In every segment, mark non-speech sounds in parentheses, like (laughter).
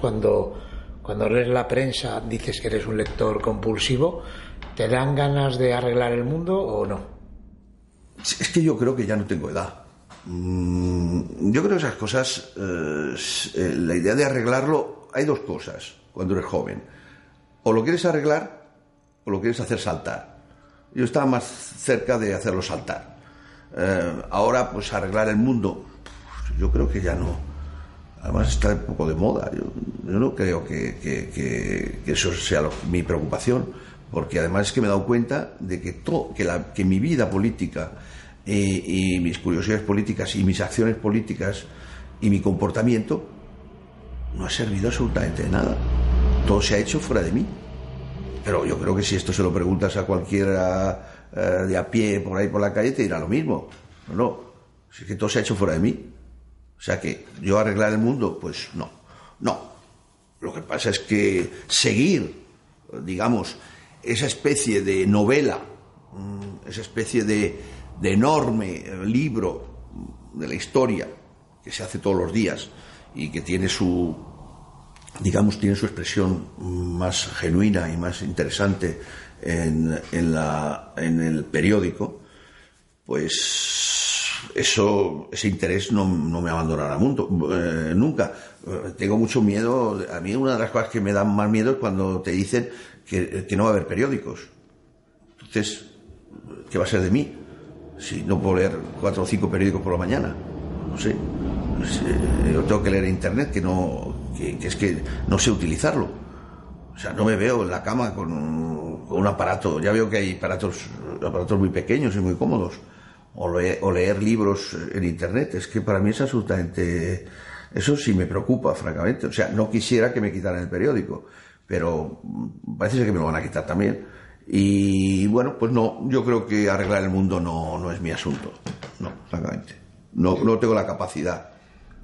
Cuando, cuando lees la prensa, dices que eres un lector compulsivo, ¿te dan ganas de arreglar el mundo o no? Es que yo creo que ya no tengo edad. Mm, yo creo que esas cosas, eh, eh, la idea de arreglarlo, hay dos cosas cuando eres joven. O lo quieres arreglar o lo quieres hacer saltar. Yo estaba más cerca de hacerlo saltar. Eh, ahora, pues arreglar el mundo, yo creo que ya no. Además está un poco de moda. Yo, no creo que, eso sea mi preocupación, porque además es que me he dado cuenta de que, que, la, que mi vida política y, mis curiosidades políticas y mis acciones políticas y mi comportamiento no ha servido absolutamente de nada. Todo se ha hecho fuera de mí. Pero yo creo que si esto se lo preguntas a cualquiera eh, de a pie por ahí por la calle, te dirá lo mismo. No, no. Si es que todo se ha hecho fuera de mí. O sea que yo arreglar el mundo, pues no. No. Lo que pasa es que seguir, digamos, esa especie de novela, mm, esa especie de, de enorme libro de la historia que se hace todos los días y que tiene su, digamos, tiene su expresión más genuina y más interesante en, en, la, en el periódico, pues eso, ese interés no, no me abandonará mundo, eh, nunca. Eh, tengo mucho miedo, a mí una de las cosas que me dan más miedo es cuando te dicen que, que no va a haber periódicos. Entonces, ¿qué va a ser de mí? si no puedo leer cuatro o cinco periódicos por la mañana. No sé. Yo tengo que leer internet, que no, que, es que no sé utilizarlo. O sea, no me veo en la cama con, un aparato. Ya veo que hay aparatos, aparatos muy pequeños y muy cómodos. O leer, o leer libros en internet. Es que para mí es absolutamente. Eso sí me preocupa, francamente. O sea, no quisiera que me quitaran el periódico, pero parece ser que me lo van a quitar también y bueno, pues no, yo creo que arreglar el mundo no, no es mi asunto. No, francamente. No, no tengo la capacidad,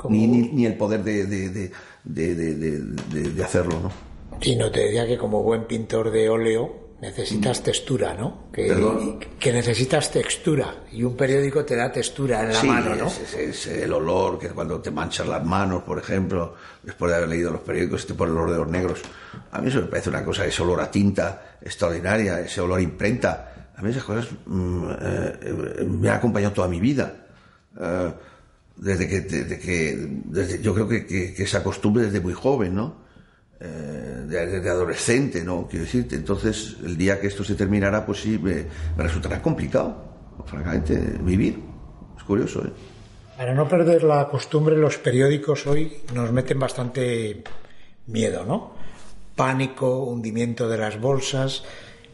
ni, ni, el poder de, de, de, de, hacerlo, ¿no? Sí, no te decía que como buen pintor de óleo necesitas textura, ¿no? Que, que, necesitas textura y un periódico te da textura en la mano, ¿no? Es, es, el olor que cuando te manchas las manos, por ejemplo, después de haber leído los periódicos, te pone el olor de los negros. A mí eso me parece una cosa, ese olor a tinta extraordinaria, ese olor a imprenta. A mí esas cosas mm, eh, me han acompañado toda mi vida. Eh, desde que, desde que desde, yo creo que, que, que esa costumbre desde muy joven, ¿no? Eh, de, adolescente, ¿no? Quiero decirte, entonces el día que esto se terminara, pues sí, me, resultará complicado, francamente, vivir. Es curioso, ¿eh? Para no perder la costumbre, los periódicos hoy nos meten bastante miedo, ¿no? Pánico, hundimiento de las bolsas.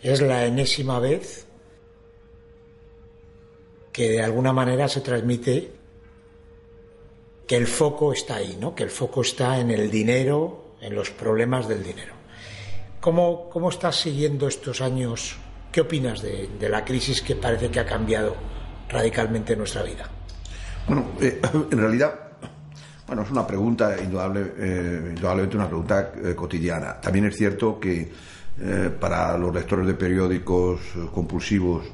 Es la enésima vez que de alguna manera se transmite que el foco está ahí, ¿no? Que el foco está en el dinero, en los problemas del dinero. ¿Cómo, cómo estás siguiendo estos años? ¿Qué opinas de, la crisis que parece que ha cambiado radicalmente nuestra vida? Bueno, eh, (laughs) en realidad, bueno, es una pregunta indudable, eh, indudablemente una pregunta eh, cotidiana. También es cierto que para los lectores de periódicos compulsivos,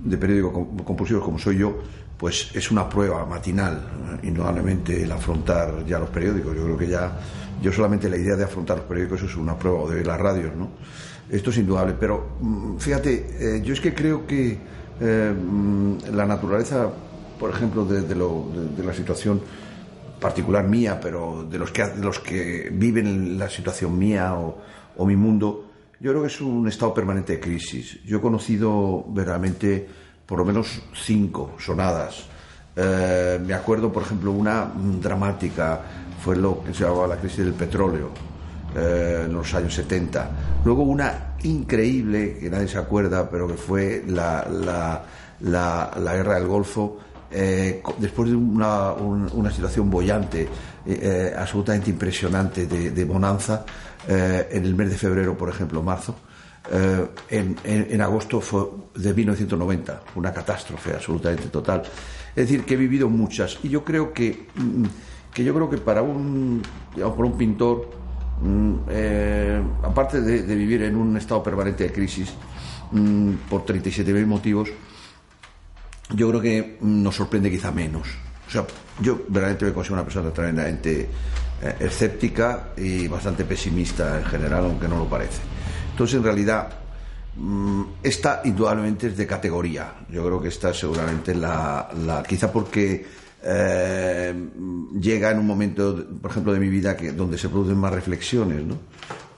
de periódicos compulsivos como soy yo, pues es una prueba matinal, indudablemente, el afrontar ya los periódicos. Yo creo que ya yo solamente la idea de afrontar los periódicos es una prueba, o de las radios, ¿no? Esto es indudable, pero mm, fíjate, eh, yo es que creo que eh, mm, la naturaleza, por ejemplo, de, la situación particular mía, pero de los que, los que viven la situación mía o, mi mundo, yo creo que es un estado permanente de crisis. Yo he conocido verdaderamente por lo menos cinco sonadas. Eh, me acuerdo, por ejemplo, una dramática fue lo que se llamaba la crisis del petróleo eh, en los años 70. Luego una increíble, que nadie se acuerda, pero que fue la, la, guerra del Golfo, eh, después de una, una situación bollante, eh, absolutamente impresionante de, bonanza, en el mes de febrero, por ejemplo, marzo, en, en, agosto fue de 1990, una catástrofe absolutamente total. Es decir, que he vivido muchas y yo creo que mm, que yo creo que para un, digamos, para un pintor, mm, eh, aparte de, vivir en un estado permanente de crisis mm, por 37.000 motivos, yo creo que nos sorprende quizá menos. O sea, yo verdaderamente me considero una persona tremendamente eh, escéptica y bastante pesimista en general, aunque no lo parece. Entonces, en realidad, mm, esta indudablemente es de categoría. Yo creo que esta seguramente la, la quizá porque eh, llega en un momento, por ejemplo, de mi vida que donde se producen más reflexiones, ¿no?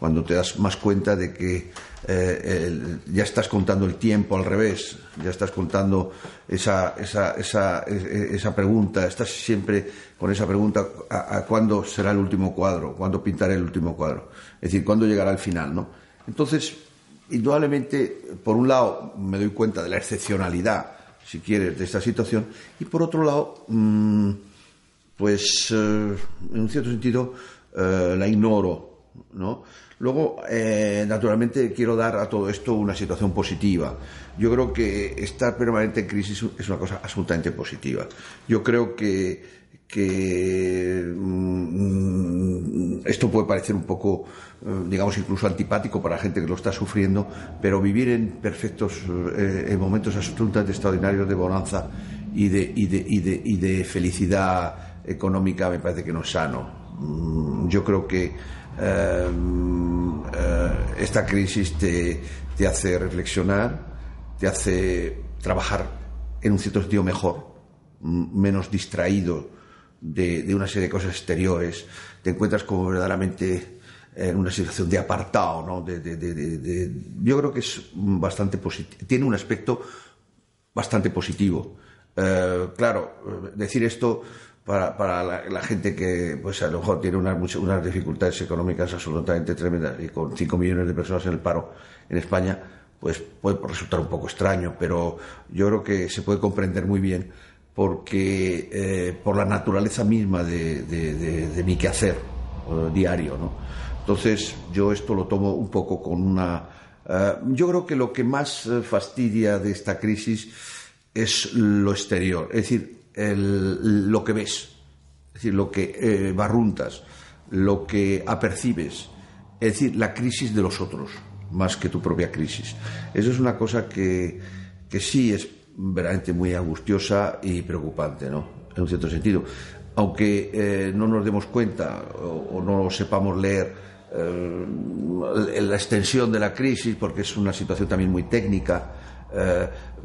Cuando te das más cuenta de que eh, ya estás contando el tiempo al revés, ya estás contando esa, esa, esa, esa pregunta, estás siempre con esa pregunta a, cuándo será el último cuadro, cuándo pintaré el último cuadro, es decir, cuándo llegará el final, ¿no? Entonces, indudablemente, por un lado, me doy cuenta de la excepcionalidad, si quieres, de esta situación, y por otro lado, mm, pues, eh, en un cierto sentido, eh, la ignoro, ¿no? Luego, eh, naturalmente, quiero dar a todo esto una situación positiva. Yo creo que estar permanente en crisis es una cosa absolutamente positiva. Yo creo que, mm, esto puede parecer un poco, eh, digamos, incluso antipático para la gente que lo está sufriendo, pero vivir en perfectos, eh, en momentos absolutamente extraordinarios de bonanza y de, felicidad económica me parece que no es sano. Mm, yo creo que eh, esta crisis te, hace reflexionar, te hace trabajar en un cierto sentido mejor, menos distraído de, una serie de cosas exteriores, te encuentras como verdaderamente en una situación de apartado, ¿no? De, yo creo que es bastante tiene un aspecto bastante positivo. Eh, claro, decir esto para, para la, gente que pues a lo mejor tiene unas, unas dificultades económicas absolutamente tremendas y con 5 millones de personas en el paro en España, pues puede resultar un poco extraño, pero yo creo que se puede comprender muy bien porque eh, por la naturaleza misma de, de, mi quehacer eh, diario, ¿no? Entonces yo esto lo tomo un poco con una... Eh, yo creo que lo que más fastidia de esta crisis es lo exterior, es decir, lo que ves, es decir, lo que eh, barruntas, lo que apercibes, es decir, la crisis de los otros, más que tu propia crisis. Eso es una cosa que, que sí es verdaderamente muy angustiosa y preocupante, ¿no? En un cierto sentido. Aunque eh, no nos demos cuenta o, no sepamos leer eh, la extensión de la crisis, porque es una situación también muy técnica,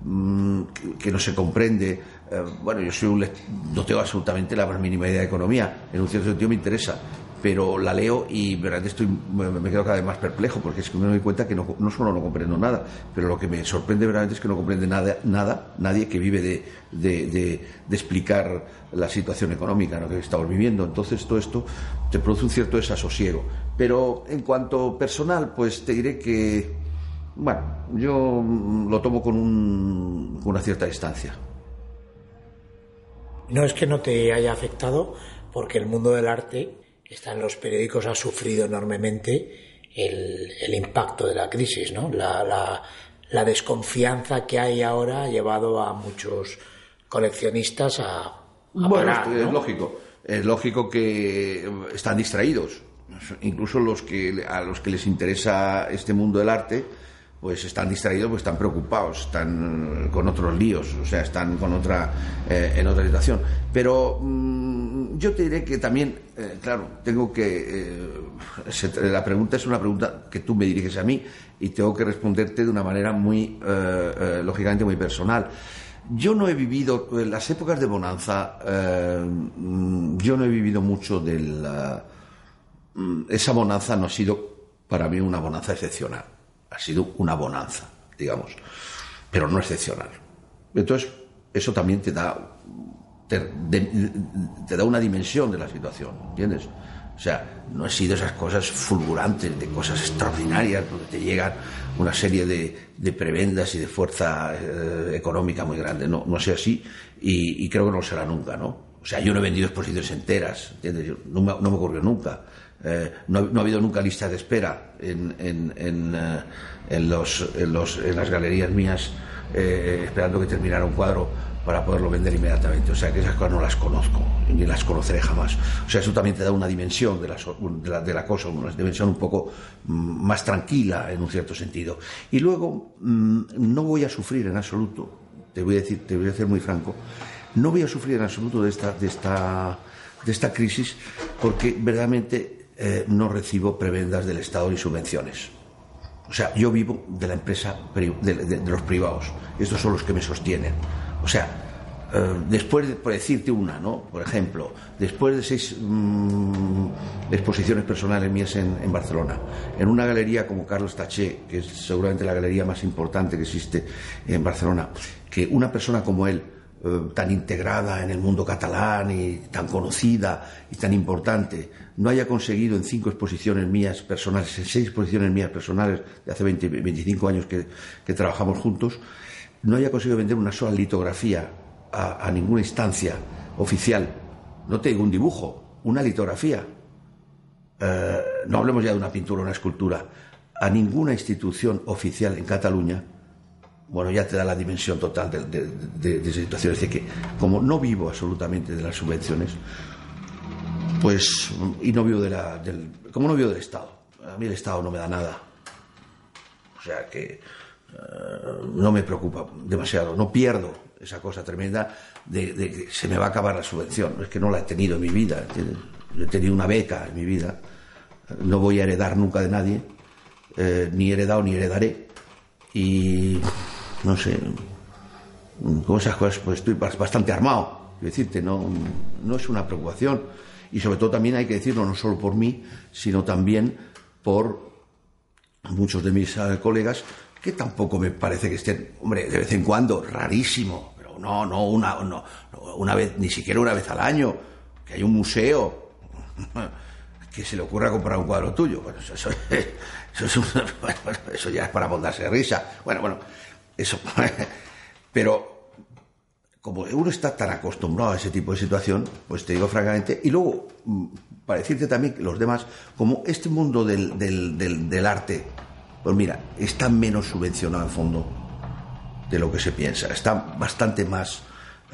mm, que no se comprende, eh, bueno, yo soy un no tengo absolutamente la más mínima idea de economía, en un cierto sentido me interesa, pero la leo y verdad estoy, me quedo cada vez más perplejo porque es que me doy cuenta que no, no solo no comprendo nada, pero lo que me sorprende verdaderamente es que no comprende nada, nada nadie que vive de, de, explicar la situación económica que estamos viviendo. Entonces todo esto te produce un cierto desasosiego. Pero en cuanto personal, pues te diré que, bueno, yo lo tomo con, un, con una cierta distancia. No es que no te haya afectado, porque el mundo del arte está en los periódicos, ha sufrido enormemente el, impacto de la crisis, ¿no? La, desconfianza que hay ahora ha llevado a muchos coleccionistas a, bueno, es lógico. Es lógico que están distraídos. Incluso los que, a los que les interesa este mundo del arte, pues están distraídos, pues están preocupados, están con otros líos, o sea, están con otra, eh, en otra situación. Pero mm, yo te diré que también, eh, claro, tengo que, eh, la pregunta es una pregunta que tú me diriges a mí y tengo que responderte de una manera muy, lógicamente, muy personal. Yo no he vivido, en las épocas de bonanza, mm, yo no he vivido mucho de la... Mm, esa bonanza no ha sido para mí una bonanza excepcional ha sido una bonanza, digamos, pero no excepcional. Entonces, eso también te da, te, da una dimensión de la situación, ¿entiendes? O sea, no ha sido esas cosas fulgurantes, de cosas extraordinarias, donde te llegan una serie de, prebendas y de fuerza eh, económica muy grande. No, no sea así y, creo que no será nunca, ¿no? O sea, yo no he vendido exposiciones enteras, ¿entiendes? no, me, no me ocurrió nunca. Eh, no, ha habido nunca lista de espera en, en, en, eh, las galerías mías eh, esperando que terminara un cuadro para poderlo vender inmediatamente. O sea que esas cosas no las conozco, ni las conoceré jamás. O sea, eso también te da una dimensión de la, de la, de la cosa, una dimensión un poco mm, más tranquila en un cierto sentido. Y luego, mm, no voy a sufrir en absoluto, te voy a decir, te voy a ser muy franco, no voy a sufrir en absoluto de esta, de esta, de esta crisis porque verdaderamente eh, no recibo prebendas del Estado ni subvenciones. O sea, yo vivo de la empresa, de, los privados. Estos son los que me sostienen. O sea, eh, después de, por decirte una, ¿no? Por ejemplo, después de seis mm, exposiciones personales mías en, Barcelona, en una galería como Carlos Taché, que es seguramente la galería más importante que existe en Barcelona, que una persona como él, eh, tan integrada en el mundo catalán y tan conocida y tan importante, no haya conseguido en cinco exposiciones mías personales, en seis exposiciones mías personales de hace 20, 25 años que, trabajamos juntos, no haya conseguido vender una sola litografía a, ninguna instancia oficial, no te digo un dibujo, una litografía, eh, no hablemos ya de una pintura una escultura, a ninguna institución oficial en Cataluña, bueno, ya te da la dimensión total de, de, situación. Es decir, que como no vivo absolutamente de las subvenciones, pues, y no vivo de la, del, no vivo del Estado, a mí el Estado no me da nada. O sea que eh, no me preocupa demasiado, no pierdo esa cosa tremenda de, que se me va a acabar la subvención. Es que no la he tenido en mi vida, he tenido una beca en mi vida, no voy a heredar nunca de nadie, eh, ni he heredado ni heredaré. Y no sé, con esas cosas pues estoy bastante armado, decirte, no, no es una preocupación y sobre todo también hay que decirlo no solo por mí, sino también por muchos de mis eh, colegas que tampoco me parece que estén, hombre, de vez en cuando, rarísimo, pero no, no una, no, una vez, ni siquiera una vez al año, que hay un museo (laughs) que se le ocurra comprar un cuadro tuyo. Bueno, eso, eso, (laughs) (laughs) eso, ya es para montarse de risa. Bueno, bueno, eso. Pero como uno está tan acostumbrado a ese tipo de situación, pues te digo francamente, y luego, mm, para decirte también que los demás, como este mundo del, del, arte, pues mira, está menos subvencionado al fondo de lo que se piensa, está bastante más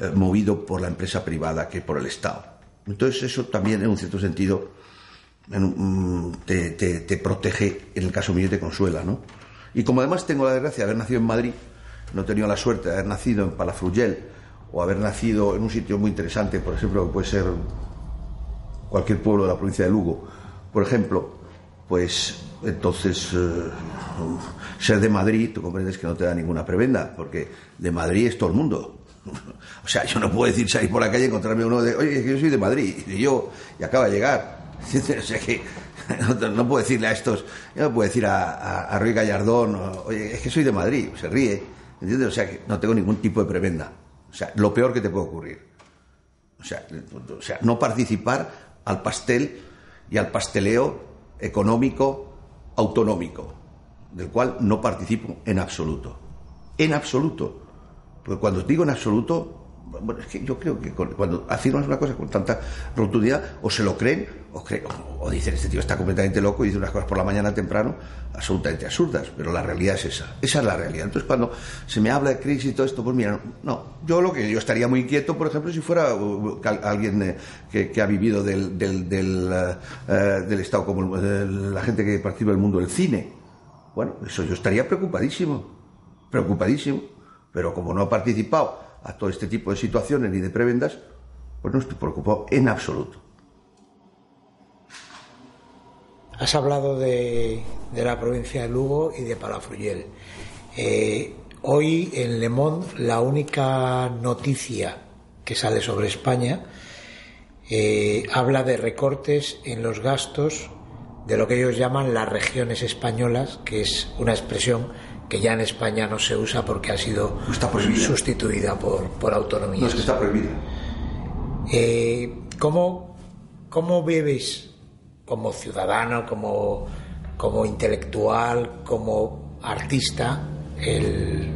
eh, movido por la empresa privada que por el Estado. Entonces eso también, en un cierto sentido, mm, te, te, protege, en el caso mío, te consuela, ¿no? Y como además tengo la desgracia de haber nacido en Madrid, no he tenido la suerte de haber nacido en Palafrugell, o haber nacido en un sitio muy interesante, por ejemplo, que puede ser cualquier pueblo de la provincia de Lugo, por ejemplo, pues entonces eh, ser de Madrid, tú comprendes que no te da ninguna prebenda, porque de Madrid es todo el mundo. (laughs) O sea, yo no puedo decir salir por la calle y encontrarme uno de, oye, yo soy de Madrid, y yo, y acaba de llegar. (laughs) O sea que (laughs) no, puedo decirle a estos, yo no puedo decir a, a, Ruy Gallardón, oye, es que soy de Madrid, se ríe. O sea que no tengo ningún tipo de prebenda. O sea, lo peor que te puede ocurrir. O sea, sea, no participar al pastel y al pasteleo económico autonómico, del cual no participo en absoluto. En absoluto. Porque cuando digo en absoluto, bueno, es que yo creo que cuando afirmas una cosa con tanta rotundidad, o se lo creen, o, creen, o, dicen, este tío está completamente loco y dice unas cosas por la mañana temprano absolutamente absurdas, pero la realidad es esa, esa es la realidad. Entonces, cuando se me habla de crisis y todo esto, pues mira, no, yo lo que yo estaría muy inquieto, por ejemplo, si fuera uh, alguien eh, que, ha vivido del, del, eh, eh, del Estado, como la gente que participa del mundo del cine. Bueno, eso yo estaría preocupadísimo, preocupadísimo, pero como no ha participado a todo este tipo de situaciones ni de prebendas, pues no estoy preocupado en absoluto. Has hablado de, la provincia de Lugo y de Palafrugell. Eh, hoy en Le Monde la única noticia que sale sobre España eh, habla de recortes en los gastos de lo que ellos llaman las regiones españolas, que es una expresión que ya en España no se usa porque ha sido sustituida por, por autonomía. No es que está prohibida. Eh, ¿cómo, ¿Cómo vives como ciudadano, como, como intelectual, como artista el,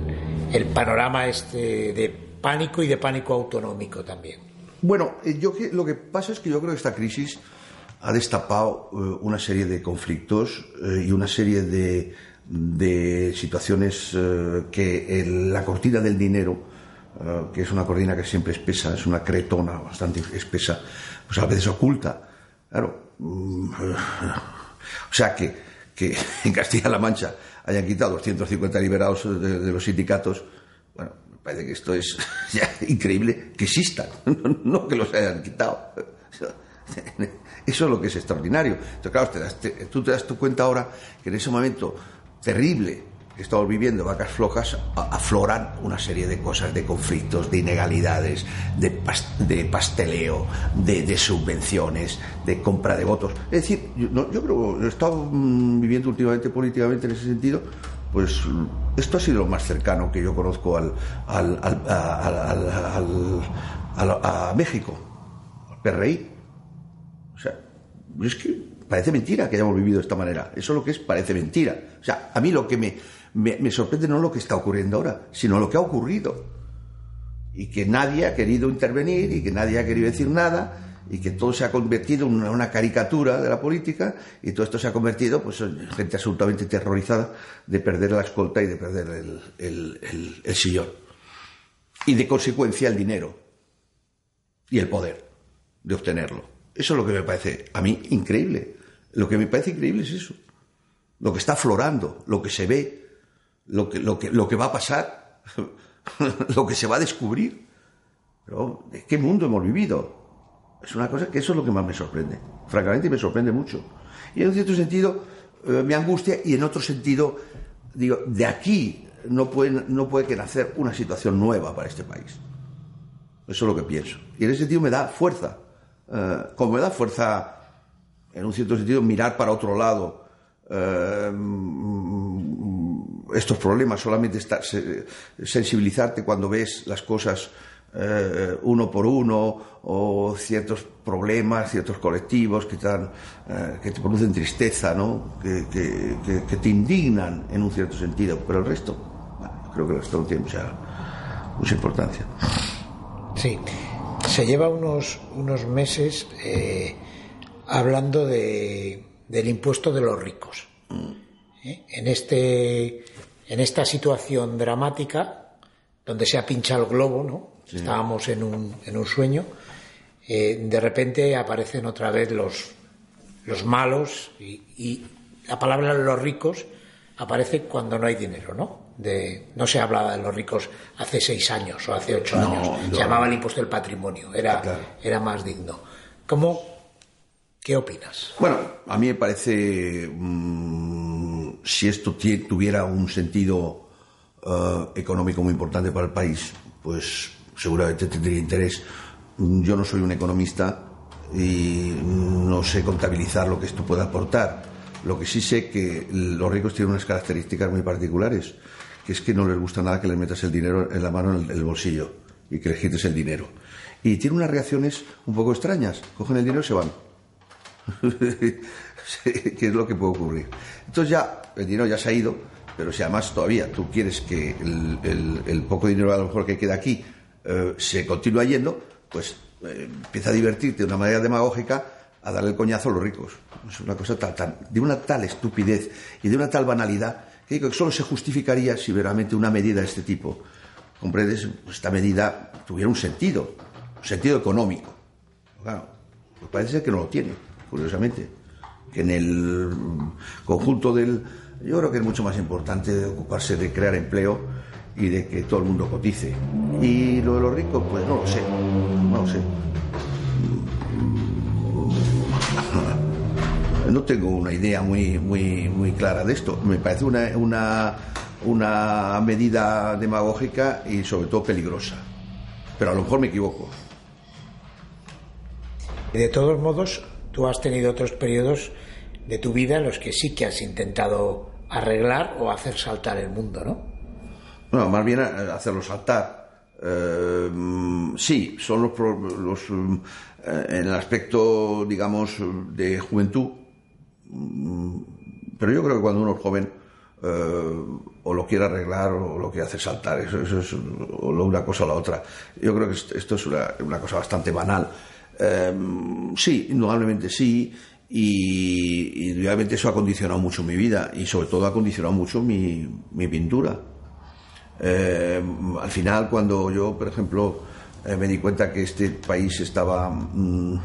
el panorama este de pánico y de pánico autonómico también? Bueno, eh, yo lo que pasa es que yo creo que esta crisis ha destapado eh, una serie de conflictos y una serie de de situaciones eh, que la cortina del dinero, eh, que es una cortina que siempre espesa, es una cretona bastante espesa, pues a veces oculta. Claro. Mm, o sea que, que (laughs) en Castilla-La Mancha hayan quitado 250 liberados de, los sindicatos, bueno, parece que esto es (laughs) increíble que existan, (laughs) no que los hayan quitado. Eso es lo que es extraordinario. Entonces, claro, tú te das tu cuenta ahora que en ese momento terrible que estamos viviendo, vacas flojas, afloran una serie de cosas, de conflictos, de inegalidades, de, de pasteleo, de, subvenciones, de compra de votos. Es decir, yo, yo creo, he estado mm, viviendo últimamente políticamente en ese sentido, pues esto ha sido lo más cercano que yo conozco al, al, a México, al PRI. O sea, es que parece mentira que hayamos vivido de esta manera. Eso es lo que es, parece mentira. O sea, a mí lo que me, me, sorprende no lo que está ocurriendo ahora, sino lo que ha ocurrido. Y que nadie ha querido intervenir y que nadie ha querido decir nada y que todo se ha convertido en una, caricatura de la política y todo esto se ha convertido pues, en gente absolutamente terrorizada de perder la escolta y de perder el, el sillón. Y de consecuencia el dinero y el poder de obtenerlo. Eso es lo que me parece a mí increíble. Lo que me parece increíble es eso. Lo que está aflorando, lo que se ve, lo que, lo que, lo que va a pasar, (laughs) lo que se va a descubrir. Pero, ¿de qué mundo hemos vivido? Es una cosa que eso es lo que más me sorprende. Francamente, me sorprende mucho. Y en un cierto sentido eh, me angustia y en otro sentido, digo, de aquí no puede, no puede que nacer una situación nueva para este país. Eso es lo que pienso. Y en ese sentido me da fuerza. Eh, como me da fuerza, en un cierto sentido, mirar para otro lado. Eh, estos problemas, solamente sensibilizarte cuando ves las cosas eh, uno por uno o ciertos problemas, ciertos colectivos que, eh, que te producen tristeza, ¿no? Que, te indignan en un cierto sentido, pero el resto, creo que el resto no tiene mucha, mucha importancia. Sí, se lleva unos, unos meses hablando de, del impuesto de los ricos. Mm. En este en esta situación dramática, donde se ha pinchado el globo, ¿no? Estábamos en un, en un sueño, eh, de repente aparecen otra vez los, los malos y, la palabra los ricos aparece cuando no hay dinero, ¿no? De, no se hablaba de los ricos hace seis años o hace ocho años, se llamaba el impuesto del patrimonio, era, era más digno. ¿Cómo, ¿Qué opinas? Bueno, a mí me parece, mm, si esto tuviera un sentido eh, económico muy importante para el país, pues seguramente tendría interés. Yo no soy un economista y no sé contabilizar lo que esto puede aportar. Lo que sí sé que los ricos tienen unas características muy particulares, que es que no les gusta nada que les metas el dinero en la mano en el bolsillo y que les quites el dinero. Y tienen unas reacciones un poco extrañas. Cogen el dinero y se van (laughs) ¿Qué es lo que puede ocurrir? Entonces ya el dinero ya se ha ido, pero si además todavía tú quieres que el, poco dinero a lo mejor que queda aquí eh, se continúe yendo, pues eh, empieza a divertirte de una manera demagógica a darle el coñazo a los ricos. Es una cosa de una tal estupidez y de una tal banalidad que solo se justificaría si verdaderamente una medida de este tipo, comprendes, esta medida tuviera un sentido, un sentido económico. Claro, pues parece que no lo tiene curiosamente, que en el conjunto del... Yo creo que es mucho más importante ocuparse de crear empleo y de que todo el mundo cotice. Y lo de los ricos, pues no lo sé, no lo sé. No tengo una idea muy, muy, muy clara de esto. Me parece una, una, una medida demagógica y sobre todo peligrosa. Pero a lo mejor me equivoco. De todos modos, tú has tenido otros periodos de tu vida en los que sí que has intentado arreglar o hacer saltar el mundo, ¿no? Bueno, más bien hacerlo saltar. Eh, sí, son los, eh, en el aspecto, digamos, de juventud. Mm, pero yo creo que cuando uno es joven eh, o lo quiere arreglar o lo quiere hacer saltar, eso, es o una cosa o la otra. Yo creo que esto es una cosa bastante banal. Em, sí, indudablemente sí. Y, indudablemente eso ha condicionado mucho mi vida y sobre todo ha condicionado mucho mi, pintura. Em, al final, cuando yo, por ejemplo, eh, me di cuenta que este país estaba. Mm,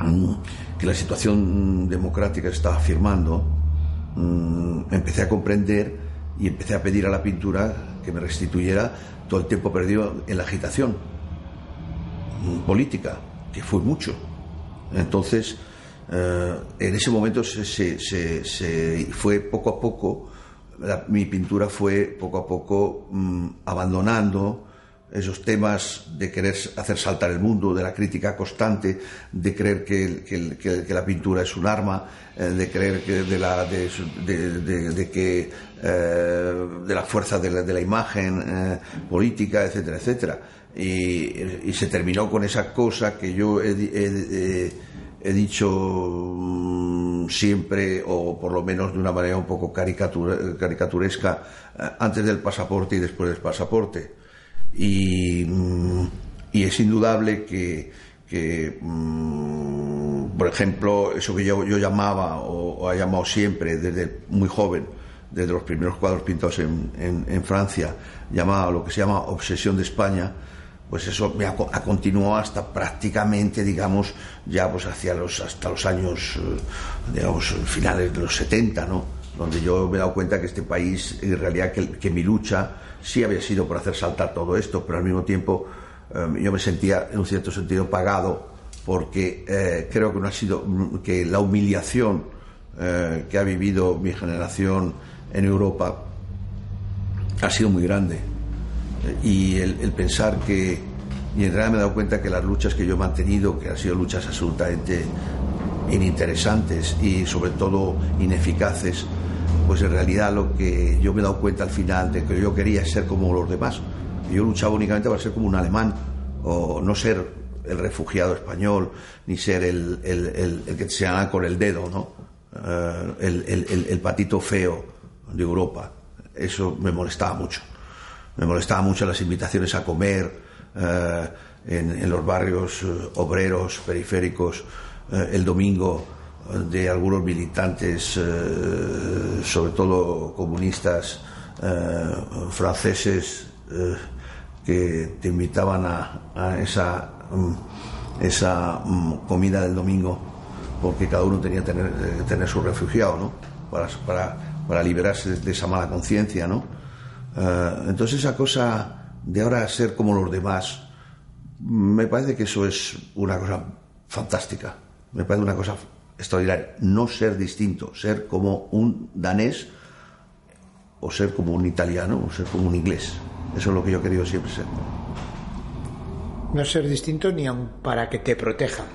mm, que la situación democrática estaba firmando, mm, empecé a comprender y empecé a pedir a la pintura que me restituyera todo el tiempo perdido en la agitación política, que fue mucho. Entonces, eh, en ese momento se, fue poco a poco, mi pintura fue poco a poco mm, abandonando esos temas de querer hacer saltar el mundo, de la crítica constante, de creer que, la pintura es un arma, eh, de creer que de la, de, que, eh, de la fuerza de la, imagen política, etcétera, etcétera. Y, se terminó con esa cosa que yo he dicho mm, siempre, o por lo menos de una manera un poco caricaturesca, eh, antes del pasaporte y después del pasaporte. Y, mm, es indudable que, mm, por ejemplo, eso que yo, llamaba o, ha llamado siempre desde muy joven, desde los primeros cuadros pintados en, en Francia, llamaba lo que se llama obsesión de España, pues eso me ha, continuado hasta prácticamente, digamos, ya pues hacia los, hasta los años, eh, digamos, finales de los 70, ¿no? Donde yo me he dado cuenta que este país, en realidad, que, mi lucha sí había sido por hacer saltar todo esto, pero al mismo tiempo eh, yo me sentía, en un cierto sentido, pagado, porque eh, creo que no ha sido, que la humillación que ha vivido mi generación en Europa ha sido muy grande y el, pensar que, y en realidad me he dado cuenta que las luchas que yo he mantenido, que han sido luchas absolutamente ininteresantes y sobre todo ineficaces, pues en realidad lo que yo me he dado cuenta al final de que yo quería es ser como los demás. Yo luchaba únicamente para ser como un alemán o no ser el refugiado español ni ser el, el, el, que se llama con el dedo, ¿no? Eh, el patito feo de Europa. Eso me molestaba mucho. Me molestaba mucho las invitaciones a comer eh, en, los barrios eh, obreros, periféricos, eh, el domingo de algunos militantes, sobre todo comunistas franceses, que te invitaban a, esa, mm, esa mm, comida del domingo porque cada uno tenía que tener, tener su refugiado, ¿no? Para, para, para liberarse de esa mala conciencia, ¿no? Eh, entonces esa cosa de ahora ser como los demás, me parece que eso es una cosa fantástica, me parece una cosa extraordinaria. No ser distinto, ser como un danés o ser como un italiano o ser como un inglés. Eso es lo que yo he querido siempre ser. No ser distinto ni aun para que te protejan.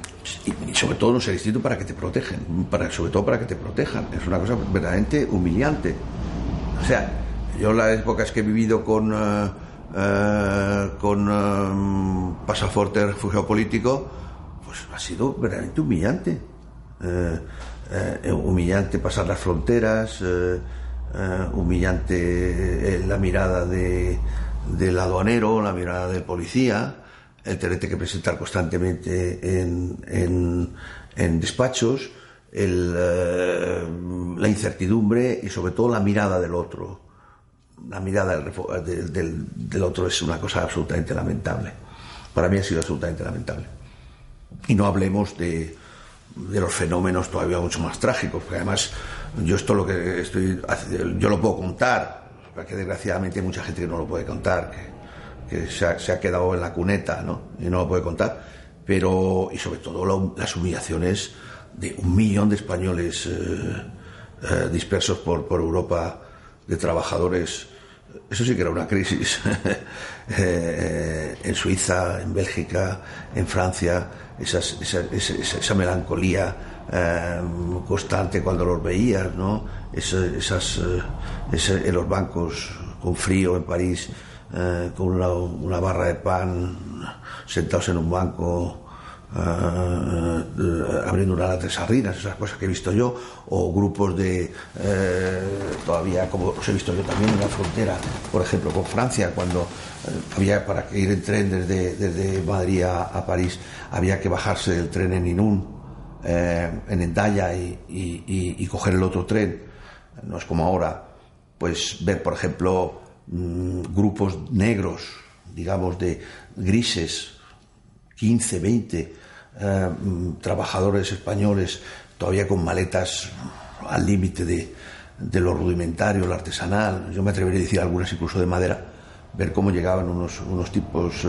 Y, sobre todo no ser distinto para que te protejan, para, sobre todo para que te protejan. Es una cosa verdaderamente humillante. O sea, yo las épocas que he vivido con, eh, eh, con eh, pasaporte de refugio político, pues ha sido verdaderamente humillante. humillante pasar las fronteras, humillante la mirada de, del aduanero, la mirada del policía, el tenerte que presentar constantemente en, en, despachos, la incertidumbre y sobre todo la mirada del otro la mirada del, otro es una cosa absolutamente lamentable. Para mí ha sido absolutamente lamentable. Y no hablemos de, los fenómenos todavía mucho más trágicos, porque además yo esto lo que estoy, yo lo puedo contar, porque desgraciadamente hay mucha gente que no lo puede contar, que, se, ha, quedado en la cuneta, ¿no? Y no lo puede contar. Pero, y sobre todo las humillaciones de un millón de españoles eh, eh, dispersos por Europa de trabajadores. Eso sí que era una crisis. (laughs) Eh, en Suiza, en Bélgica, en Francia, esa, melancolía eh, constante cuando los veías, ¿no? esas, eh, en los bancos con frío en París, con una, una, barra de pan, sentados en un banco uh, abriendo una lata de sardinas, esas cosas que he visto yo, o grupos de, eh, todavía como os he visto yo también en la frontera, por ejemplo, con Francia, cuando había para ir en tren desde, desde Madrid a, París, había que bajarse del tren en Inún, en Endaya y, y, y, coger el otro tren. No es como ahora, pues ver, por ejemplo, mm, grupos negros, digamos, de grises, 15, 20 eh, trabajadores españoles todavía con maletas al límite de, lo rudimentario, lo artesanal, yo me atrevería a decir algunas incluso de madera, ver cómo llegaban unos, unos tipos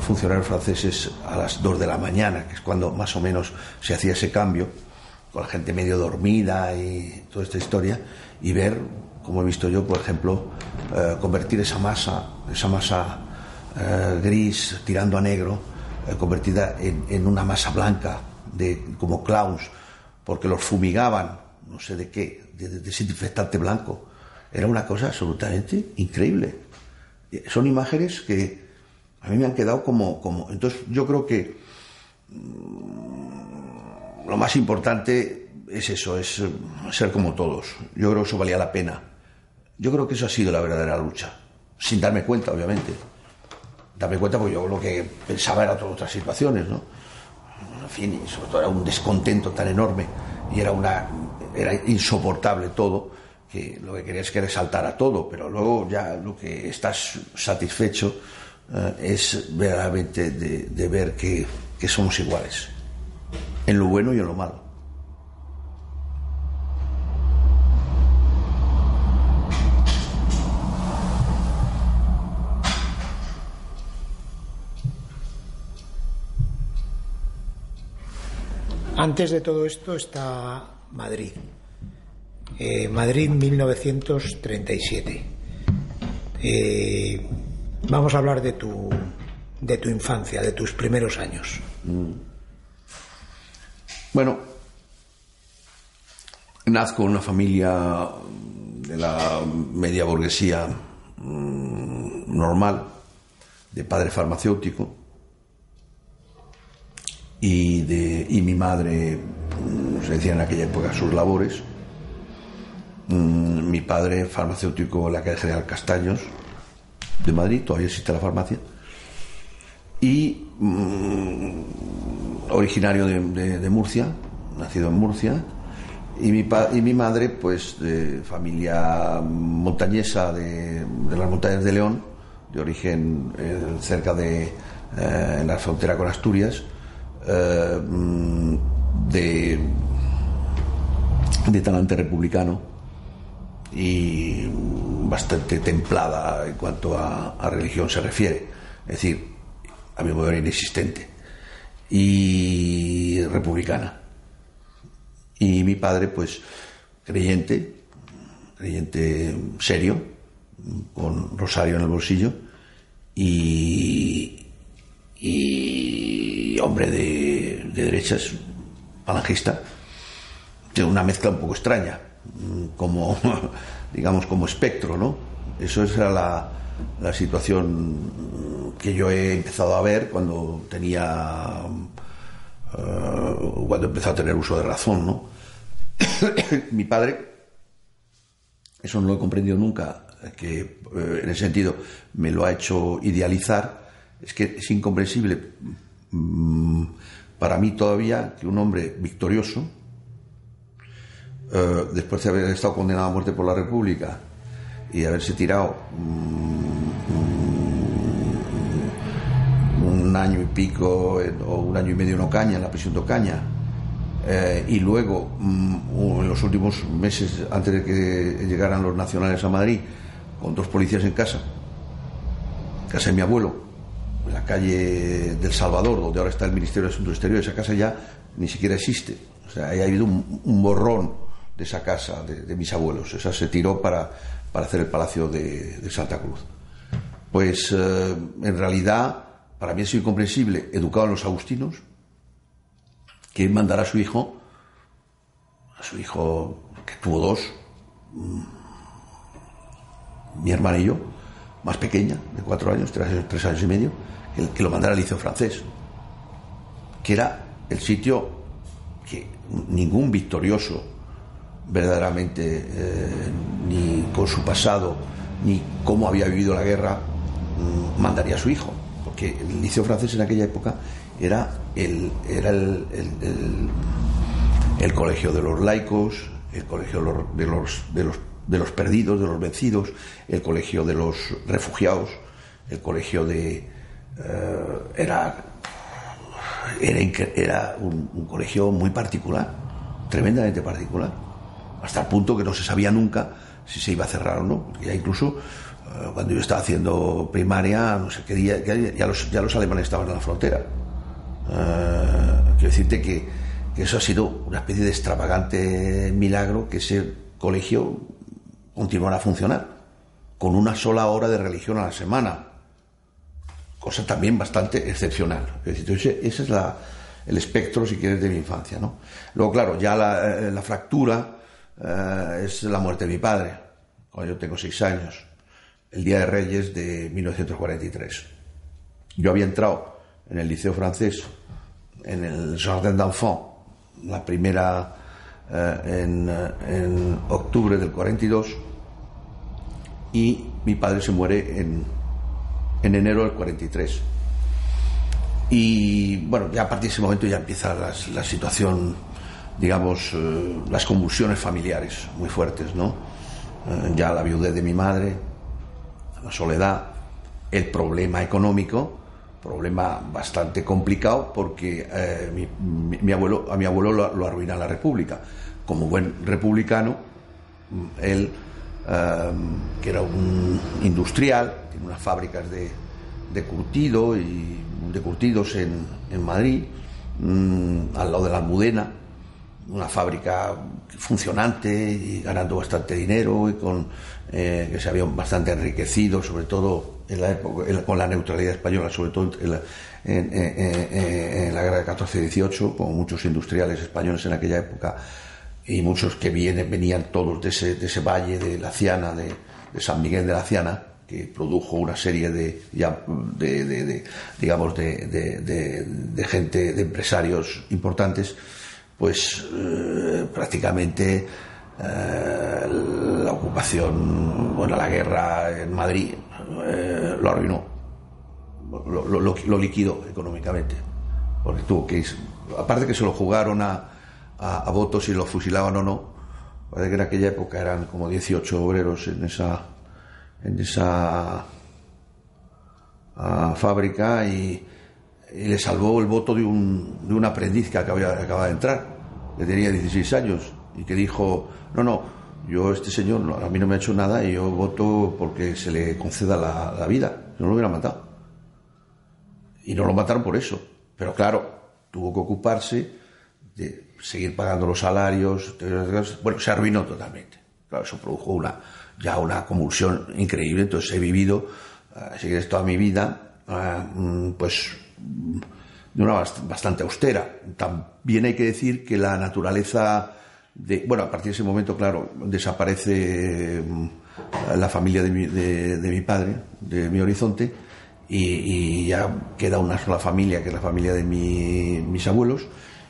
funcionarios franceses a las 2 de la mañana, que es cuando más o menos se hacía ese cambio, con la gente medio dormida y toda esta historia, y ver, como he visto yo, por ejemplo, convertir esa masa, esa masa gris tirando a negro, convertida en, una masa blanca, de, como clowns, porque los fumigaban, no sé de qué, de, de desinfectante blanco. Era una cosa absolutamente increíble. Son imágenes que a mí me han quedado como... como entonces yo creo que mmm, lo más importante es eso, es ser como todos. Yo creo que eso valía la pena. Yo creo que eso ha sido la verdadera lucha, sin darme cuenta, obviamente. Darme cuenta porque yo lo que pensaba era todas otras situaciones, ¿no? En fin, y sobre todo era un descontento tan enorme y era una era insoportable todo que lo que querías que resaltara todo, pero luego ya lo que estás satisfecho eh, es verdaderamente de, de ver que, que somos iguales, en lo bueno y en lo malo. Antes de todo esto está Madrid. Eh, Madrid 1937. Eh, vamos a hablar de tu, de tu infancia, de tus primeros años. Mm. Bueno, nazco en una familia de la media burguesía mmm, normal, de padre farmacéutico, y, de, y mi madre se decía en aquella época sus labores. Mm, mi padre, farmacéutico en la calle General Castaños de Madrid, todavía existe la farmacia, y mm, originario de, de, Murcia, nacido en Murcia, y mi, y mi madre, pues de familia montañesa de, de, las montañas de León, de origen eh, cerca de eh, en la frontera con Asturias, eh, de, de talante republicano y bastante templada en cuanto a, religión se refiere, es decir, a mi modo inexistente, y republicana. Y mi padre, pues, creyente, creyente serio, con rosario en el bolsillo, y, y hombre de, de derechas, falangista, de una mezcla un poco extraña, como, (laughs) digamos, como espectro, ¿no? Eso era la, la situación que yo he empezado a ver cuando tenía, uh, cuando empezó a tener uso de razón, ¿no? (coughs) Mi padre, eso no lo he comprendido nunca, que uh, en ese sentido me lo ha hecho idealizar, es que es incomprensible mmm, para mí todavía que un hombre victorioso, uh, después de haber estado condenado a muerte por la República y haberse tirado mmm, un año y pico en, o un año y medio en Ocaña, en la prisión de Ocaña, eh, y luego mmm, en los últimos meses, antes de que llegaran los nacionales a Madrid, con dos policías en casa, casa de mi abuelo, en la calle del Salvador, donde ahora está el Ministerio de Asuntos Exteriores, esa casa ya ni siquiera existe. O sea, ha habido un, borrón de esa casa de, mis abuelos. Esa se tiró para, para hacer el Palacio de, Santa Cruz. Pues eh, en realidad, para mí es incomprensible, educado en los agustinos, que mandara a su hijo, a su hijo que tuvo dos, mm, mi hermana y yo, más pequeña, de cuatro años, tres, tres años y medio, el que lo mandara al liceo francés, que era el sitio que ningún victorioso verdaderamente, eh, ni con su pasado, ni cómo había vivido la guerra, mmm, mandaría a su hijo, porque el liceo francés en aquella época era el, era el, el, colegio de los laicos, el colegio de los, de los perdidos, de los vencidos, el colegio de los refugiados, el colegio de, eh, era, era, era un, colegio muy particular, tremendamente particular, hasta el punto que no se sabía nunca si se iba a cerrar o no, ya incluso eh, cuando yo estaba haciendo primaria, no sé qué día, ya, los, ya los alemanes estaban en la frontera. Eh, quiero decirte que, que, eso ha sido una especie de extravagante milagro que ese colegio continuara a funcionar, con una sola hora de religión a la semana, cosa también bastante excepcional. Ese es la, el espectro, si quieres, de mi infancia. ¿no? Luego, claro, ya la, eh, la fractura es la muerte de mi padre, cuando yo tengo seis años el Día de Reyes de 1943. Yo había entrado en el Liceo Francés, en el Jardin d'Enfants, la primera eh, en, octubre del 42, y mi padre se muere en, en enero del 43. Y bueno, ya a partir de ese momento ya empieza la situación, digamos, eh, las convulsiones familiares muy fuertes, ¿no? Eh, ya la viudez de mi madre, la soledad, el problema económico, problema bastante complicado porque eh, mi, abuelo, a mi abuelo lo, arruina la República. Como buen republicano, él, eh, que era un industrial, tiene unas fábricas de, de curtido y de curtidos en, en Madrid, mm, al lado de la Almudena, una fábrica funcionante y ganando bastante dinero y con eh, que se habían bastante enriquecido, sobre todo en la época, con la neutralidad española, sobre todo en la, en, la guerra de 14-18, como muchos industriales españoles en aquella época y muchos que vienen, venían todos de ese, de ese valle de la Ciana, de, San Miguel de la Ciana, que produjo una serie de, ya, de, digamos, de, gente, de empresarios importantes pues eh, prácticamente eh, la ocupación, bueno, la guerra en Madrid eh, lo arruinó, lo, liquidó económicamente, porque tuvo que aparte que se lo jugaron a, a, votos si lo fusilaban o no, parece que en aquella época eran como 18 obreros en esa en esa fábrica y le salvó el voto de un, de un aprendiz que acababa, de entrar, que tenía 16 años, y que dijo, no, no, yo este señor a mí no me ha hecho nada y yo voto porque se le conceda la, vida, no lo hubiera matado. Y no lo mataron por eso, pero claro, tuvo que ocuparse de seguir pagando los salarios, bueno, se arruinó totalmente. Claro, eso produjo una, ya una convulsión increíble, entonces he vivido, así que toda mi vida, ah, mm, pues de una bastante austera. También hay que decir que la naturaleza de, bueno, a partir de ese momento, claro, desaparece mm, la familia de mi, de, mi padre, de mi horizonte, y, ya queda una sola familia, que es la familia de mis abuelos,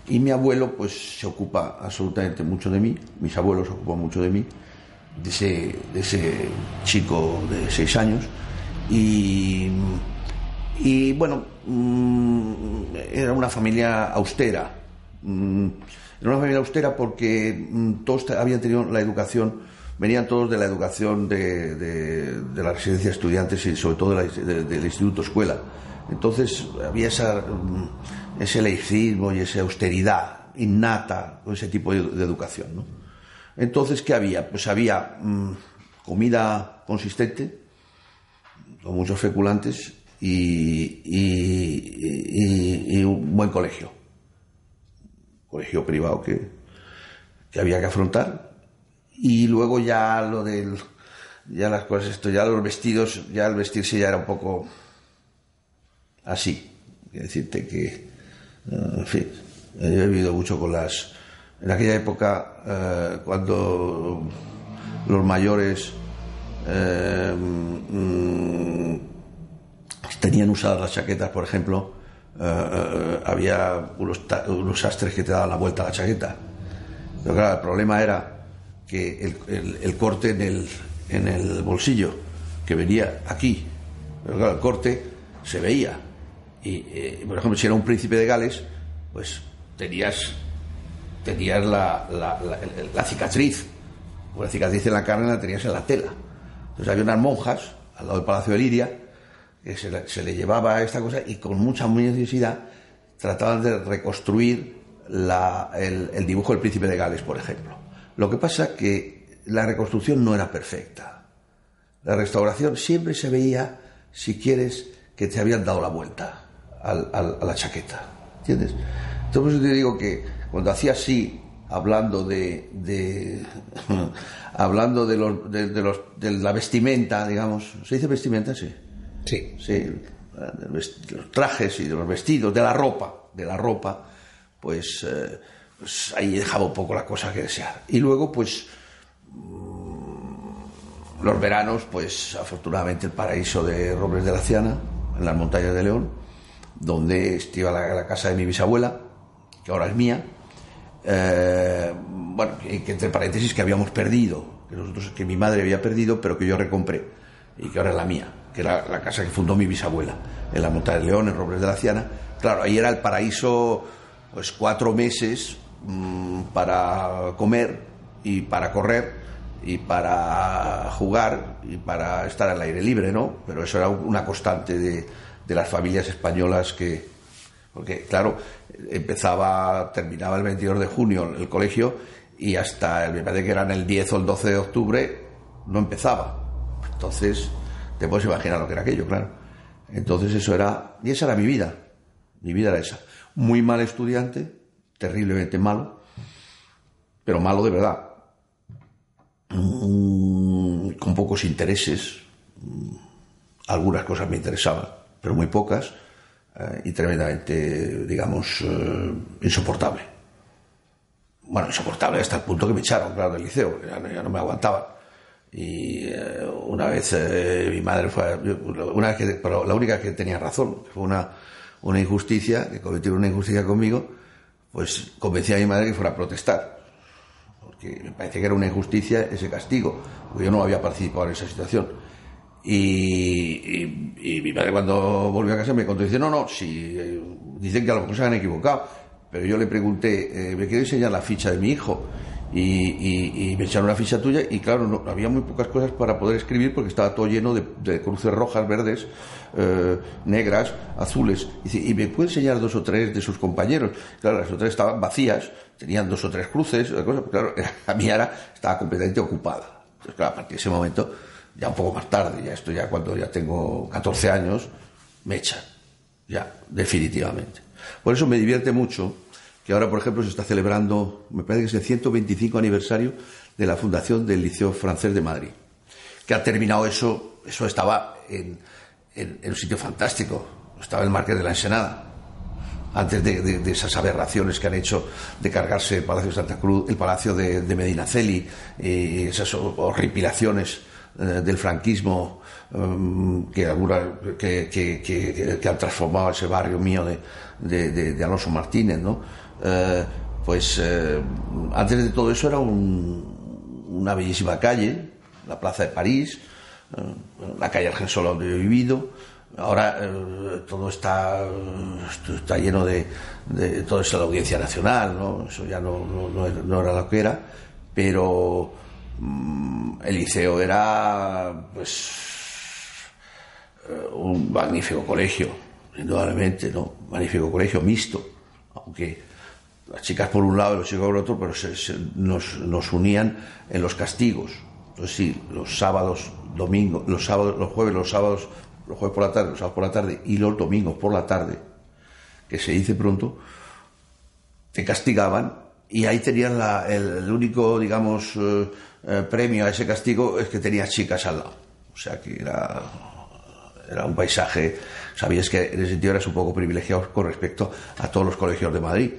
y mi abuelo pues se ocupa absolutamente mucho de mí, mis abuelos se ocupan mucho de mí, de ese, de ese chico de seis años, y y bueno, mm, era una familia austera. Mm, era una familia austera porque mm, todos habían tenido la educación, venían todos de la educación de, la residencia de estudiantes y sobre todo del instituto escuela. Entonces había esa, ese laicismo y esa austeridad innata ese tipo de, educación. ¿no? Entonces, ¿qué había? Pues había comida consistente, con muchos feculantes, y, un buen colegio. Colegio privado que, que había que afrontar. Y luego ya lo del. Ya las cosas, esto, ya los vestidos, ya el vestirse ya era un poco así. Quiero decirte que, en fin, he vivido mucho con las. En aquella época, eh, cuando los mayores eh, mm, tenían usadas las chaquetas, por ejemplo, eh, eh, había unos, unos, sastres que te daban la vuelta a la chaqueta. Pero claro, el problema era que el, corte en el, en el bolsillo, que venía aquí, pero claro, el corte se veía. Y, eh, por ejemplo, si era un príncipe de Gales, pues tenías, tenías la, la, la, cicatriz, la cicatriz en la carne la tenías en la tela. Entonces había unas monjas al lado del Palacio de Liria se le, llevaba esta cosa y con mucha necesidad trataban de reconstruir el, dibujo del príncipe de Gales, por ejemplo. Lo que pasa que la reconstrucción no era perfecta. la restauración, siempre se veía, si quieres, que te habían dado la vuelta a la chaqueta. ¿Entiendes? Entonces te digo que cuando hacía así, hablando de, (laughs) hablando de los, de, los, de la vestimenta, digamos, ¿se dice vestimenta? Sí. Sí. Sí, los trajes y de los vestidos, de la ropa, de la ropa, pues, eh, pues ahí dejaba un poco la cosa que desear. Y luego, pues, mm, los veranos, pues afortunadamente el paraíso de Robles de la Ciana, en las montañas de León, donde estaba la, casa de mi bisabuela, que ahora es mía, eh, bueno, que entre paréntesis que habíamos perdido, que nosotros, que mi madre había perdido, pero que yo recompré, y que ahora es la mía, que era la casa que fundó mi bisabuela, en la montaña de León, en Robles de la Ciana. Claro, ahí era el paraíso, pues cuatro meses mm, para comer y para correr y para jugar y para estar al aire libre, ¿no? Pero eso era una constante de, las familias españolas que, porque claro, empezaba, terminaba el 22 de junio el colegio y hasta, me parece que eran el 10 o el 12 de octubre, no empezaba. Entonces, te puedes imaginar lo que era aquello, claro. Entonces eso era, y esa era mi vida, mi vida era esa. Muy mal estudiante, terriblemente malo, pero malo de verdad Mm, con pocos intereses. Mm, algunas cosas me interesaban, pero muy pocas, eh, y tremendamente, digamos, eh, insoportable. Bueno, insoportable hasta el punto que me echaron, claro, del liceo, ya, no me aguantaban. Y eh, una vez mi madre fue, una vez que, pero la única que tenía razón, fue una, una injusticia, que cometieron una injusticia conmigo, pues convencí a mi madre que fuera a protestar que me parece que era una injusticia ese castigo, porque yo no había participado en esa situación. Y, mi padre cuando volvió a casa me contó, dice, no, no, si eh, dicen que a lo mejor se han equivocado, pero yo le pregunté, eh, me quiero enseñar la ficha de mi hijo, y, me echaron la ficha tuya y claro, no, había muy pocas cosas para poder escribir porque estaba todo lleno de, cruces rojas, verdes, eh, negras, azules. Y, me puede enseñar dos o tres de sus compañeros. Claro, las otras estaban vacías, tenían dos o tres cruces, claro, (laughs) la mía estaba completamente ocupada. Entonces, claro, a partir de ese momento, ya un poco más tarde, ya esto ya cuando ya tengo 14 años, me echan. Ya, definitivamente. Por eso me divierte mucho que ahora, por ejemplo, se está celebrando, me parece que es el 125 aniversario de la fundación del Liceo Francés de Madrid. Que ha terminado eso, eso estaba en, un sitio fantástico, estaba en el Marqués de la Ensenada, antes de, esas aberraciones que han hecho de cargarse el Palacio de Santa Cruz, el Palacio de, Medinaceli, y esas horripilaciones eh, del franquismo em, que, que, han transformado ese barrio mío de, Alonso Martínez, ¿no? Eh, pues eh, antes de todo eso era una bellísima calle, la Plaza de París, eh, la calle Argensola donde he vivido. Ahora todo está, está lleno de, todo eso de la Audiencia Nacional, ¿no? Eso ya no, no, era lo que era, pero mm, el liceo era, pues, un magnífico colegio, indudablemente, ¿no? Magnífico colegio mixto, aunque las chicas por un lado y los chicos por otro, pero nos, unían en los castigos. Entonces sí, los sábados, domingos, los sábados, los jueves, los sábados, los jueves por la tarde, los sábados por la tarde y los domingos por la tarde, que se dice pronto, te castigaban y ahí tenían el, único, digamos, eh, eh, premio a ese castigo es que tenías chicas al lado. O sea que era, era un paisaje, sabías que en ese sentido eras un poco privilegiado con respecto a todos los colegios de Madrid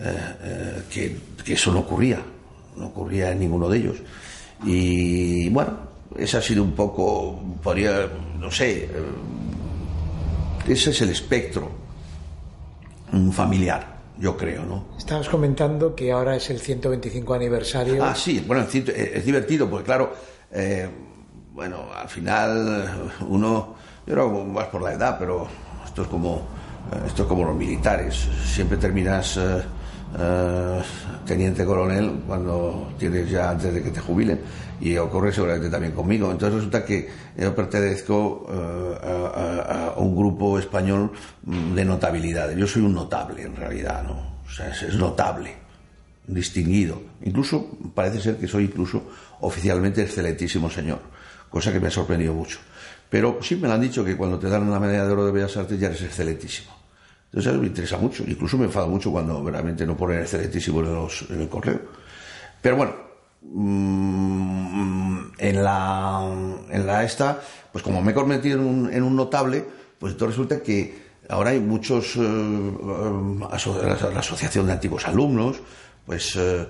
eh, que, eso no ocurría, no ocurría en ninguno de ellos. Y bueno, ese ha sido un poco, podría, no sé, eh, ese es el espectro familiar, yo creo, ¿no? Estabas comentando que ahora es el 125 aniversario. Ah, sí, bueno, es divertido, porque claro, eh, bueno, al final uno, yo creo más por la edad, pero esto es como, esto es como los militares, siempre terminas eh, teniente coronel cuando tienes ya antes de que te jubilen y ocurre seguramente también conmigo. Entonces resulta que yo pertenezco eh, a, un grupo español de notabilidad. Yo soy un notable en realidad, ¿no? O sea, es, notable, distinguido. Incluso parece ser que soy incluso oficialmente excelentísimo señor, cosa que me ha sorprendido mucho. Pero sí me lo han dicho que cuando te dan la medalla de oro de Bellas Artes ya eres excelentísimo. Entonces me interesa mucho, incluso me enfada mucho cuando realmente no ponen excelentísimo en, en el correo. Pero bueno, mm, en la, en la esta, pues como me he convertido en un, en un notable, pues entonces resulta que ahora hay muchos, eh, eh, la Asociación de Antiguos Alumnos, pues eh,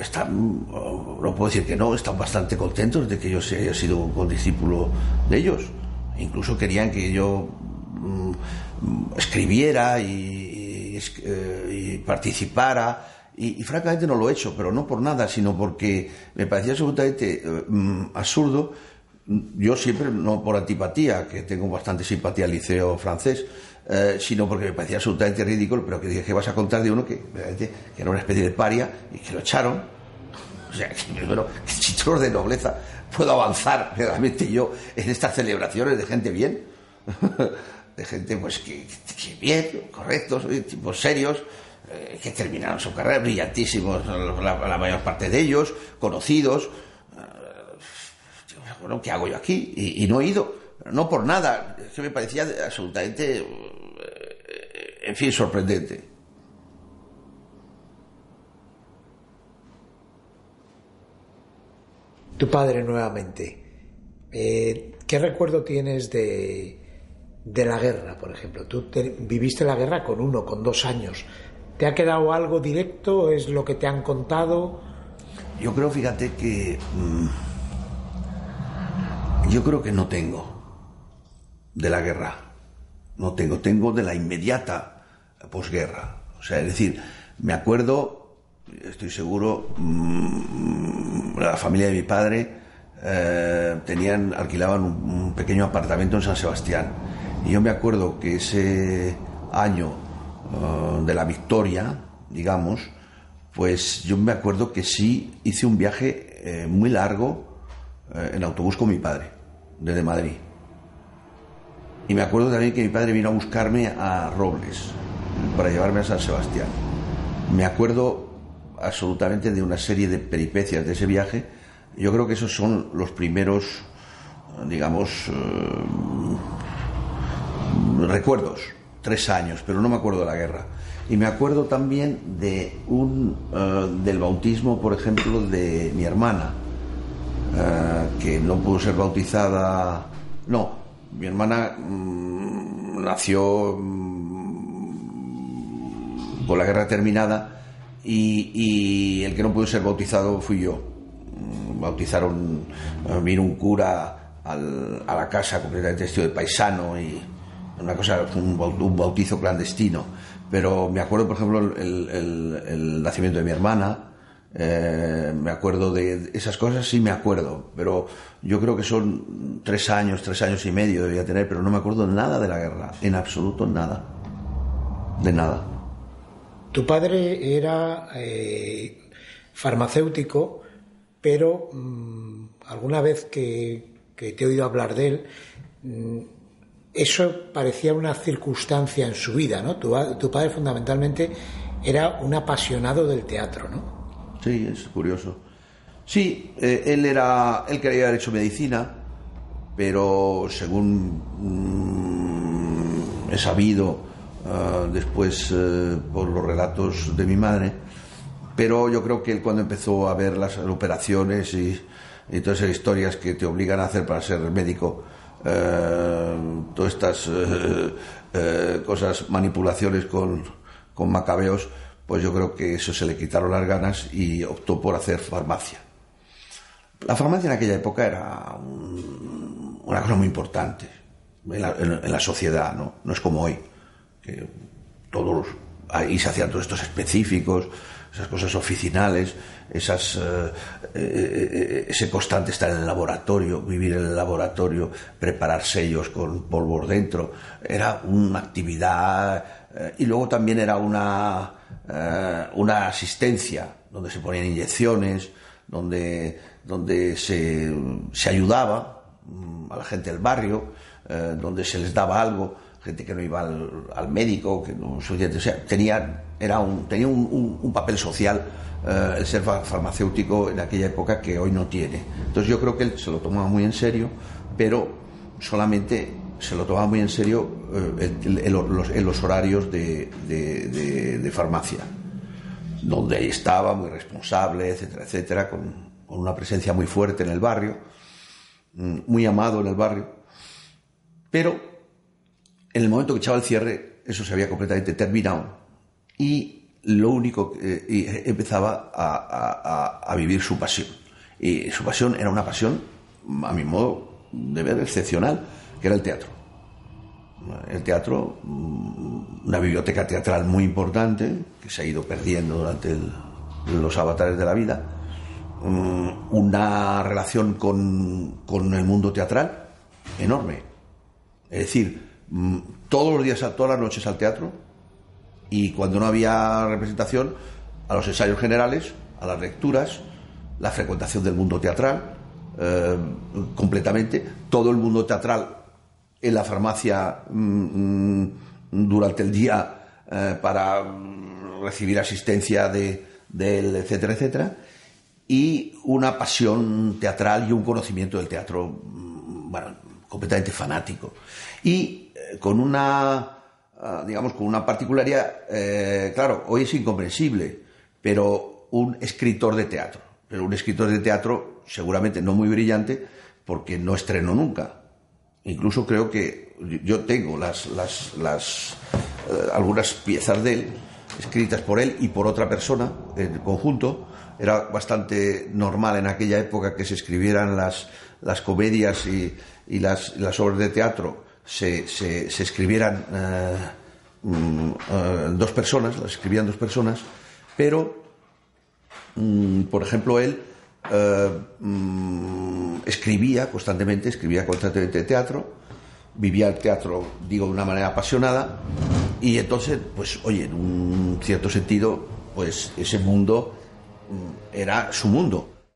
están, no puedo decir que no, están bastante contentos de que yo haya sido un condiscípulo de ellos. Incluso querían que yo mm, escribiera y, y, participara. Y, francamente no lo he hecho, pero no por nada, sino porque me parecía absolutamente mm, absurdo yo siempre, no por antipatía, que tengo bastante simpatía al liceo francés, eh, sino porque me parecía absolutamente ridículo, pero que dije que vas a contar de uno que, que era una especie de paria y que lo echaron. O sea, que, (laughs) bueno, que de nobleza puedo avanzar realmente yo en estas celebraciones de gente bien, (laughs) de gente pues que, bien, correctos, tipos serios, eh, que terminaron su carrera brillantísimos, la mayor parte de ellos, conocidos, bueno, ¿qué hago yo aquí? Y, no he ido, no por nada, es que me parecía absolutamente, eh, en fin, sorprendente. Tu padre nuevamente, eh, ¿qué recuerdo tienes de, de la guerra, por ejemplo? Tú viviste la guerra con uno, con dos años. ¿Te ha quedado algo directo? ¿Es lo que te han contado? Yo creo, fíjate, que... Mm, yo creo que no tengo de la guerra. No tengo, tengo de la inmediata posguerra. O sea, es decir, me acuerdo, estoy seguro, mm, la familia de mi padre eh, tenían, alquilaban un, pequeño apartamento en San Sebastián. Y yo me acuerdo que ese año eh, de la victoria, digamos, pues yo me acuerdo que sí hice un viaje eh, muy largo en autobús con mi padre desde Madrid. Y me acuerdo también que mi padre vino a buscarme a Robles para llevarme a San Sebastián. Me acuerdo absolutamente de una serie de peripecias de ese viaje. Yo creo que esos son los primeros, digamos, eh, recuerdos. Tres años, pero no me acuerdo de la guerra. Y me acuerdo también de un, eh, del bautismo, por ejemplo, de mi hermana eh, que no pudo ser bautizada. No, mi hermana mm, nació mm, con la guerra terminada y, el que no pudo ser bautizado fui yo. Mm, bautizaron, eh, vino un cura a la casa completamente vestido de paisano y una cosa, un, bautizo clandestino. Pero me acuerdo, por ejemplo, el nacimiento de mi hermana, eh, me acuerdo de esas cosas, sí me acuerdo, pero yo creo que son tres años, tres años y medio debía tener, pero no me acuerdo nada de la guerra, en absoluto nada, de nada. Tu padre era eh, farmacéutico, pero mm, alguna vez que, te he oído hablar de él, mm, eso parecía una circunstancia en su vida, ¿no? Tu, tu padre fundamentalmente era un apasionado del teatro, ¿no? Sí, es curioso. Sí, eh, él era, él quería haber hecho medicina, pero según mm, he sabido ah, después eh, por los relatos de mi madre, pero yo creo que él cuando empezó a ver las operaciones y, todas esas historias que te obligan a hacer para ser médico, eh, todas estas cosas, manipulaciones con, con macabeos, pues yo creo que eso se le quitaron las ganas y optó por hacer farmacia. La farmacia en aquella época era una cosa muy importante en la, sociedad, ¿no? No es como hoy, que todos ahí se hacían todos estos específicos, esas cosas oficinales, esas, eh, eh, eh, ese constante estar en el laboratorio, vivir en el laboratorio, preparar sellos con polvo dentro, era una actividad y luego también era una una asistencia donde se ponían inyecciones, donde, donde se, ayudaba mm, a la gente del barrio, donde se les daba algo. Gente que no iba al, médico, que no o sea, tenía, era un, tenía un, papel social eh, el ser farmacéutico en aquella época que hoy no tiene. Entonces yo creo que él se lo tomaba muy en serio, pero solamente se lo tomaba muy en serio eh, en, los, horarios de, de, farmacia, donde estaba muy responsable, etcétera, etcétera, con, con una presencia muy fuerte en el barrio, mm, muy amado en el barrio, pero en el momento que echaba el cierre, eso se había completamente terminado y lo único que eh, empezaba a, vivir su pasión. Y su pasión era una pasión, a mi modo de ver, excepcional, que era el teatro. El teatro, mm, una biblioteca teatral muy importante, que se ha ido perdiendo durante los avatares de la vida, mm, una relación con, con el mundo teatral enorme. Es decir, todos los días, todas las noches al teatro y cuando no había representación, a los ensayos generales, a las lecturas, la frecuentación del mundo teatral, eh, completamente, todo el mundo teatral en la farmacia mm, mm, durante el día eh, para recibir asistencia de, él, etcétera, etcétera, y una pasión teatral y un conocimiento del teatro, completamente fanático. Y con una, ah, digamos, con una particularidad, eh, claro, hoy es incomprensible, pero un escritor de teatro, pero un escritor de teatro seguramente no muy brillante, porque no estrenó nunca. Incluso creo que yo tengo las, las, las eh, algunas piezas de él, escritas por él y por otra persona en conjunto. Era bastante normal en aquella época que se escribieran las, las comedias y, y las, las obras de teatro se, se, escribieran eh, mm, eh, dos personas, las escribían dos personas, pero, mm, por ejemplo, él eh, mm, escribía constantemente, escribía constantemente teatro, vivía el teatro, digo, de una manera apasionada, y entonces, pues, oye, en un cierto sentido, pues ese mundo era su mundo